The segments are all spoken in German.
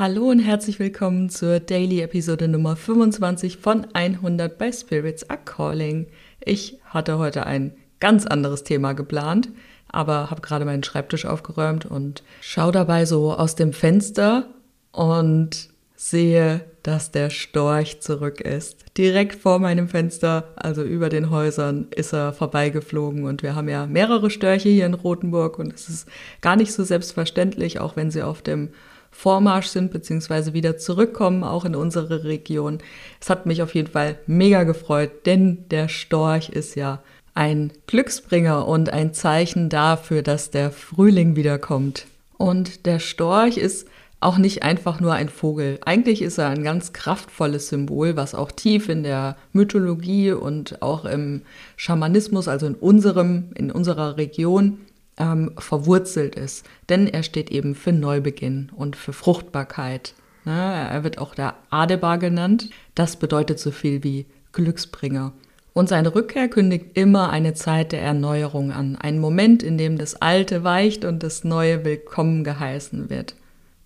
Hallo und herzlich willkommen zur Daily Episode Nummer 25 von 100 bei Spirits Are Calling. Ich hatte heute ein ganz anderes Thema geplant, aber habe gerade meinen Schreibtisch aufgeräumt und schaue dabei so aus dem Fenster und sehe, dass der Storch zurück ist. Direkt vor meinem Fenster, also über den Häusern, ist er vorbeigeflogen und wir haben ja mehrere Störche hier in Rothenburg und es ist gar nicht so selbstverständlich, auch wenn sie auf dem Vormarsch sind, beziehungsweise wieder zurückkommen, auch in unsere Region. Es hat mich auf jeden Fall mega gefreut, denn der Storch ist ja ein Glücksbringer und ein Zeichen dafür, dass der Frühling wiederkommt. Und der Storch ist auch nicht einfach nur ein Vogel. Eigentlich ist er ein ganz kraftvolles Symbol, was auch tief in der Mythologie und auch im Schamanismus, also in unserem, in unserer Region, ähm, verwurzelt ist. Denn er steht eben für Neubeginn und für Fruchtbarkeit. Ne? Er wird auch der Adebar genannt. Das bedeutet so viel wie Glücksbringer. Und seine Rückkehr kündigt immer eine Zeit der Erneuerung an. Einen Moment, in dem das Alte weicht und das Neue willkommen geheißen wird.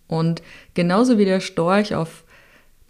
Und genauso wie der Storch auf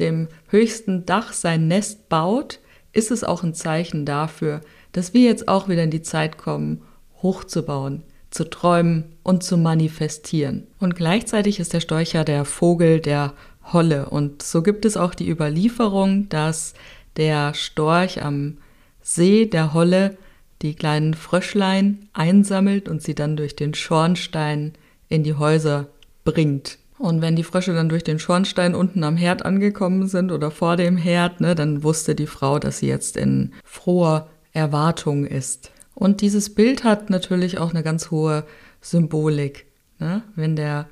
dem höchsten Dach sein Nest baut, ist es auch ein Zeichen dafür, dass wir jetzt auch wieder in die Zeit kommen, hochzubauen, zu träumen und zu manifestieren. Und gleichzeitig ist der Storch ja der Vogel der Holle. Und so gibt es auch die Überlieferung, dass der Storch am See der Holle die kleinen Fröschlein einsammelt und sie dann durch den Schornstein in die Häuser bringt. Und wenn die Frösche dann durch den Schornstein unten am Herd angekommen sind oder vor dem Herd, ne, dann wusste die Frau, dass sie jetzt in froher Erwartung ist. Und dieses Bild hat natürlich auch eine ganz hohe Symbolik. Ne? Wenn der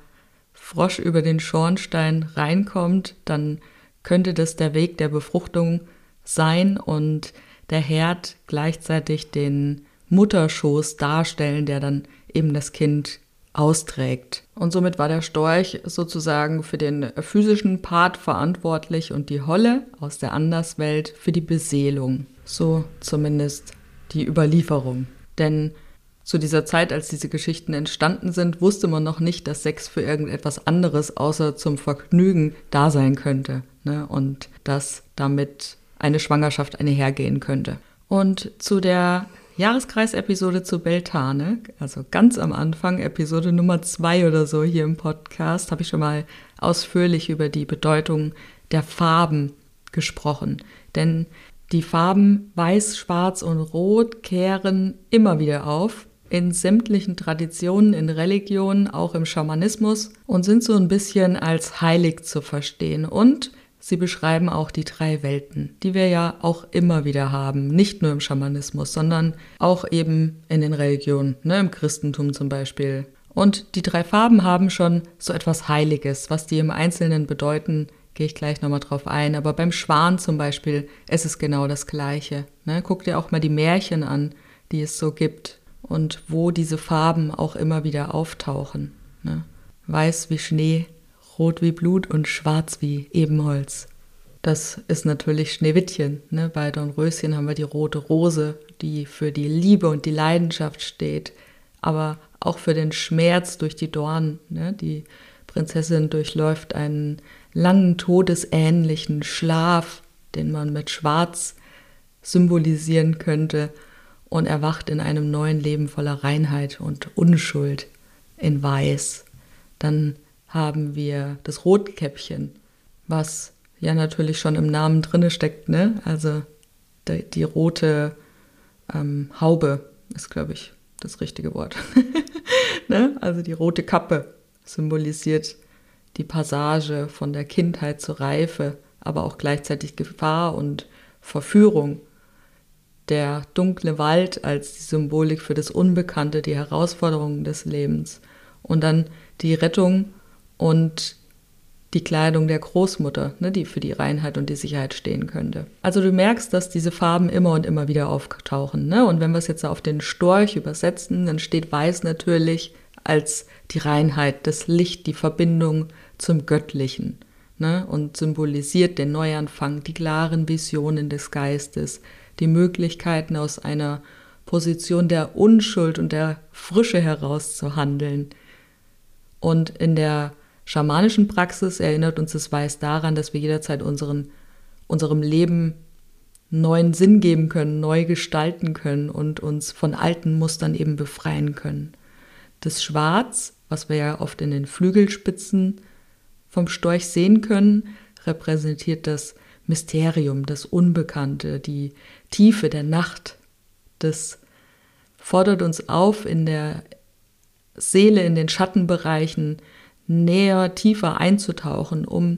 Frosch über den Schornstein reinkommt, dann könnte das der Weg der Befruchtung sein und der Herd gleichzeitig den Mutterschoß darstellen, der dann eben das Kind austrägt. Und somit war der Storch sozusagen für den physischen Part verantwortlich und die Holle aus der Anderswelt für die Beseelung. So zumindest die Überlieferung. Denn zu dieser Zeit, als diese Geschichten entstanden sind, wusste man noch nicht, dass Sex für irgendetwas anderes außer zum Vergnügen da sein könnte. Ne? Und dass damit eine Schwangerschaft einhergehen könnte. Und zu der Jahreskreisepisode zu Beltane, also ganz am Anfang, Episode Nummer zwei oder so hier im Podcast, habe ich schon mal ausführlich über die Bedeutung der Farben gesprochen. Denn die Farben Weiß, Schwarz und Rot kehren immer wieder auf in sämtlichen Traditionen, in Religionen, auch im Schamanismus und sind so ein bisschen als heilig zu verstehen. Und sie beschreiben auch die drei Welten, die wir ja auch immer wieder haben, nicht nur im Schamanismus, sondern auch eben in den Religionen, ne, im Christentum zum Beispiel. Und die drei Farben haben schon so etwas Heiliges, was die im Einzelnen bedeuten, gehe ich gleich nochmal drauf ein. Aber beim Schwan zum Beispiel ist es genau das Gleiche. Ne? Guck dir auch mal die Märchen an, die es so gibt und wo diese Farben auch immer wieder auftauchen. Ne? Weiß wie Schnee, rot wie Blut und schwarz wie Ebenholz. Das ist natürlich Schneewittchen. Ne? Bei Dornröschen haben wir die rote Rose, die für die Liebe und die Leidenschaft steht, aber auch für den Schmerz durch die Dornen. Ne? Die Prinzessin durchläuft einen langen todesähnlichen Schlaf, den man mit Schwarz symbolisieren könnte, und erwacht in einem neuen Leben voller Reinheit und Unschuld in Weiß. Dann haben wir das Rotkäppchen, was ja natürlich schon im Namen drinne steckt, ne? Also die, die rote ähm, Haube ist, glaube ich, das richtige Wort. ne? Also die rote Kappe symbolisiert die Passage von der Kindheit zur Reife, aber auch gleichzeitig Gefahr und Verführung. Der dunkle Wald als die Symbolik für das Unbekannte, die Herausforderungen des Lebens. Und dann die Rettung und die Kleidung der Großmutter, ne, die für die Reinheit und die Sicherheit stehen könnte. Also du merkst, dass diese Farben immer und immer wieder auftauchen. Ne? Und wenn wir es jetzt auf den Storch übersetzen, dann steht Weiß natürlich als die Reinheit, das Licht, die Verbindung zum Göttlichen ne? und symbolisiert den Neuanfang, die klaren Visionen des Geistes, die Möglichkeiten aus einer Position der Unschuld und der Frische heraus zu handeln. Und in der schamanischen Praxis erinnert uns das Weiß daran, dass wir jederzeit unseren, unserem Leben neuen Sinn geben können, neu gestalten können und uns von alten Mustern eben befreien können. Das Schwarz, was wir ja oft in den Flügelspitzen vom Storch sehen können, repräsentiert das Mysterium, das Unbekannte, die Tiefe der Nacht. Das fordert uns auf, in der Seele, in den Schattenbereichen näher, tiefer einzutauchen, um,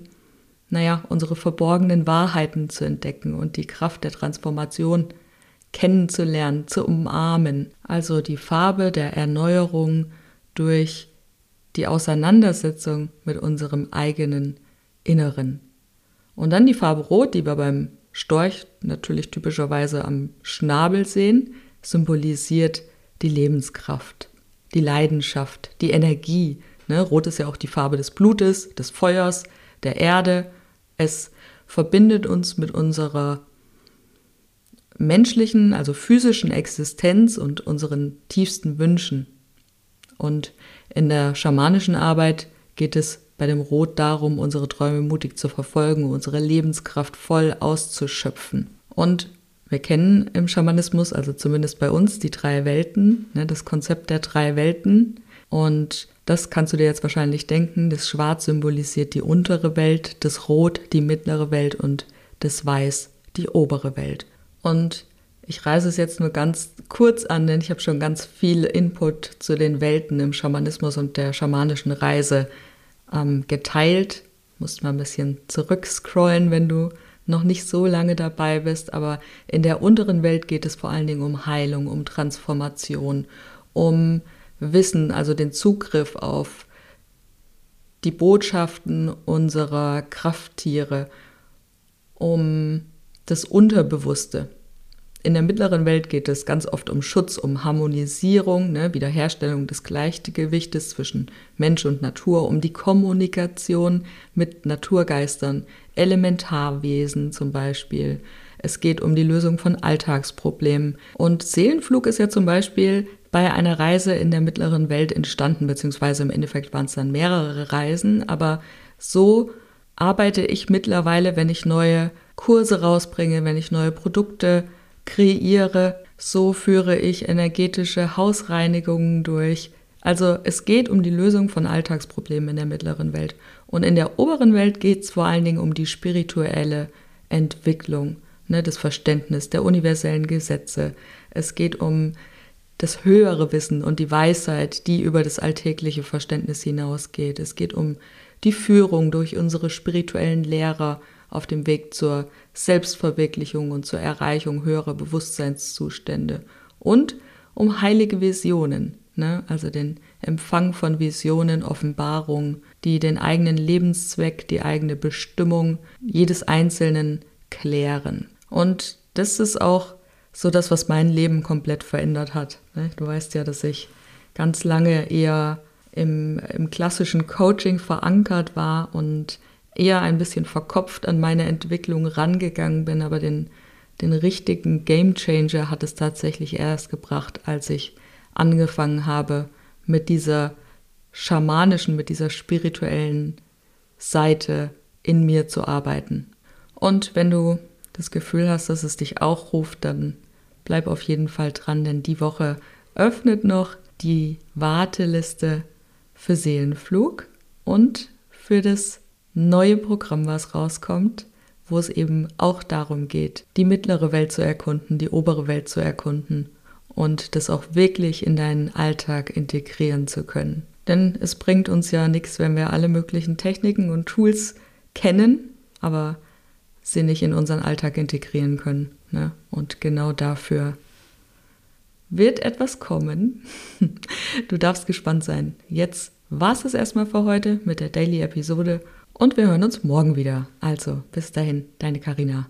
naja, unsere verborgenen Wahrheiten zu entdecken und die Kraft der Transformation kennenzulernen, zu umarmen. Also die Farbe der Erneuerung durch die Auseinandersetzung mit unserem eigenen Inneren. Und dann die Farbe Rot, die wir beim Storch natürlich typischerweise am Schnabel sehen, symbolisiert die Lebenskraft, die Leidenschaft, die Energie. Ne? Rot ist ja auch die Farbe des Blutes, des Feuers, der Erde. Es verbindet uns mit unserer menschlichen, also physischen Existenz und unseren tiefsten Wünschen. Und in der schamanischen Arbeit geht es bei dem Rot darum, unsere Träume mutig zu verfolgen, unsere Lebenskraft voll auszuschöpfen. Und wir kennen im Schamanismus, also zumindest bei uns, die drei Welten, ne, das Konzept der drei Welten. Und das kannst du dir jetzt wahrscheinlich denken. Das Schwarz symbolisiert die untere Welt, das Rot die mittlere Welt und das Weiß die obere Welt. Und ich reise es jetzt nur ganz kurz an, denn ich habe schon ganz viel Input zu den Welten im Schamanismus und der schamanischen Reise ähm, geteilt. Musst mal ein bisschen zurückscrollen, wenn du noch nicht so lange dabei bist, aber in der unteren Welt geht es vor allen Dingen um Heilung, um Transformation, um Wissen, also den Zugriff auf die Botschaften unserer Krafttiere, um das Unterbewusste. In der mittleren Welt geht es ganz oft um Schutz, um Harmonisierung, ne, Wiederherstellung des Gleichgewichtes zwischen Mensch und Natur, um die Kommunikation mit Naturgeistern, Elementarwesen zum Beispiel. Es geht um die Lösung von Alltagsproblemen. Und Seelenflug ist ja zum Beispiel bei einer Reise in der mittleren Welt entstanden, beziehungsweise im Endeffekt waren es dann mehrere Reisen, aber so arbeite ich mittlerweile, wenn ich neue Kurse rausbringe, wenn ich neue Produkte kreiere, so führe ich energetische Hausreinigungen durch. Also es geht um die Lösung von Alltagsproblemen in der mittleren Welt. Und in der oberen Welt geht es vor allen Dingen um die spirituelle Entwicklung, ne, das Verständnis der universellen Gesetze. Es geht um das höhere Wissen und die Weisheit, die über das alltägliche Verständnis hinausgeht. Es geht um die Führung durch unsere spirituellen Lehrer auf dem Weg zur Selbstverwirklichung und zur Erreichung höherer Bewusstseinszustände und um heilige Visionen, ne? also den Empfang von Visionen, Offenbarungen, die den eigenen Lebenszweck, die eigene Bestimmung jedes Einzelnen klären. Und das ist auch so das, was mein Leben komplett verändert hat. Ne? Du weißt ja, dass ich ganz lange eher im, im klassischen Coaching verankert war und eher ein bisschen verkopft an meine Entwicklung rangegangen bin, aber den, den richtigen Game Changer hat es tatsächlich erst gebracht, als ich angefangen habe, mit dieser schamanischen, mit dieser spirituellen Seite in mir zu arbeiten. Und wenn du das Gefühl hast, dass es dich auch ruft, dann bleib auf jeden Fall dran, denn die Woche öffnet noch die Warteliste für Seelenflug und für das neue Programm, was rauskommt, wo es eben auch darum geht, die mittlere Welt zu erkunden, die obere Welt zu erkunden und das auch wirklich in deinen Alltag integrieren zu können. Denn es bringt uns ja nichts, wenn wir alle möglichen Techniken und Tools kennen, aber sie nicht in unseren Alltag integrieren können. Ne? Und genau dafür wird etwas kommen. Du darfst gespannt sein. Jetzt war es erstmal für heute mit der Daily-Episode und wir hören uns morgen wieder. Also, bis dahin, deine Karina.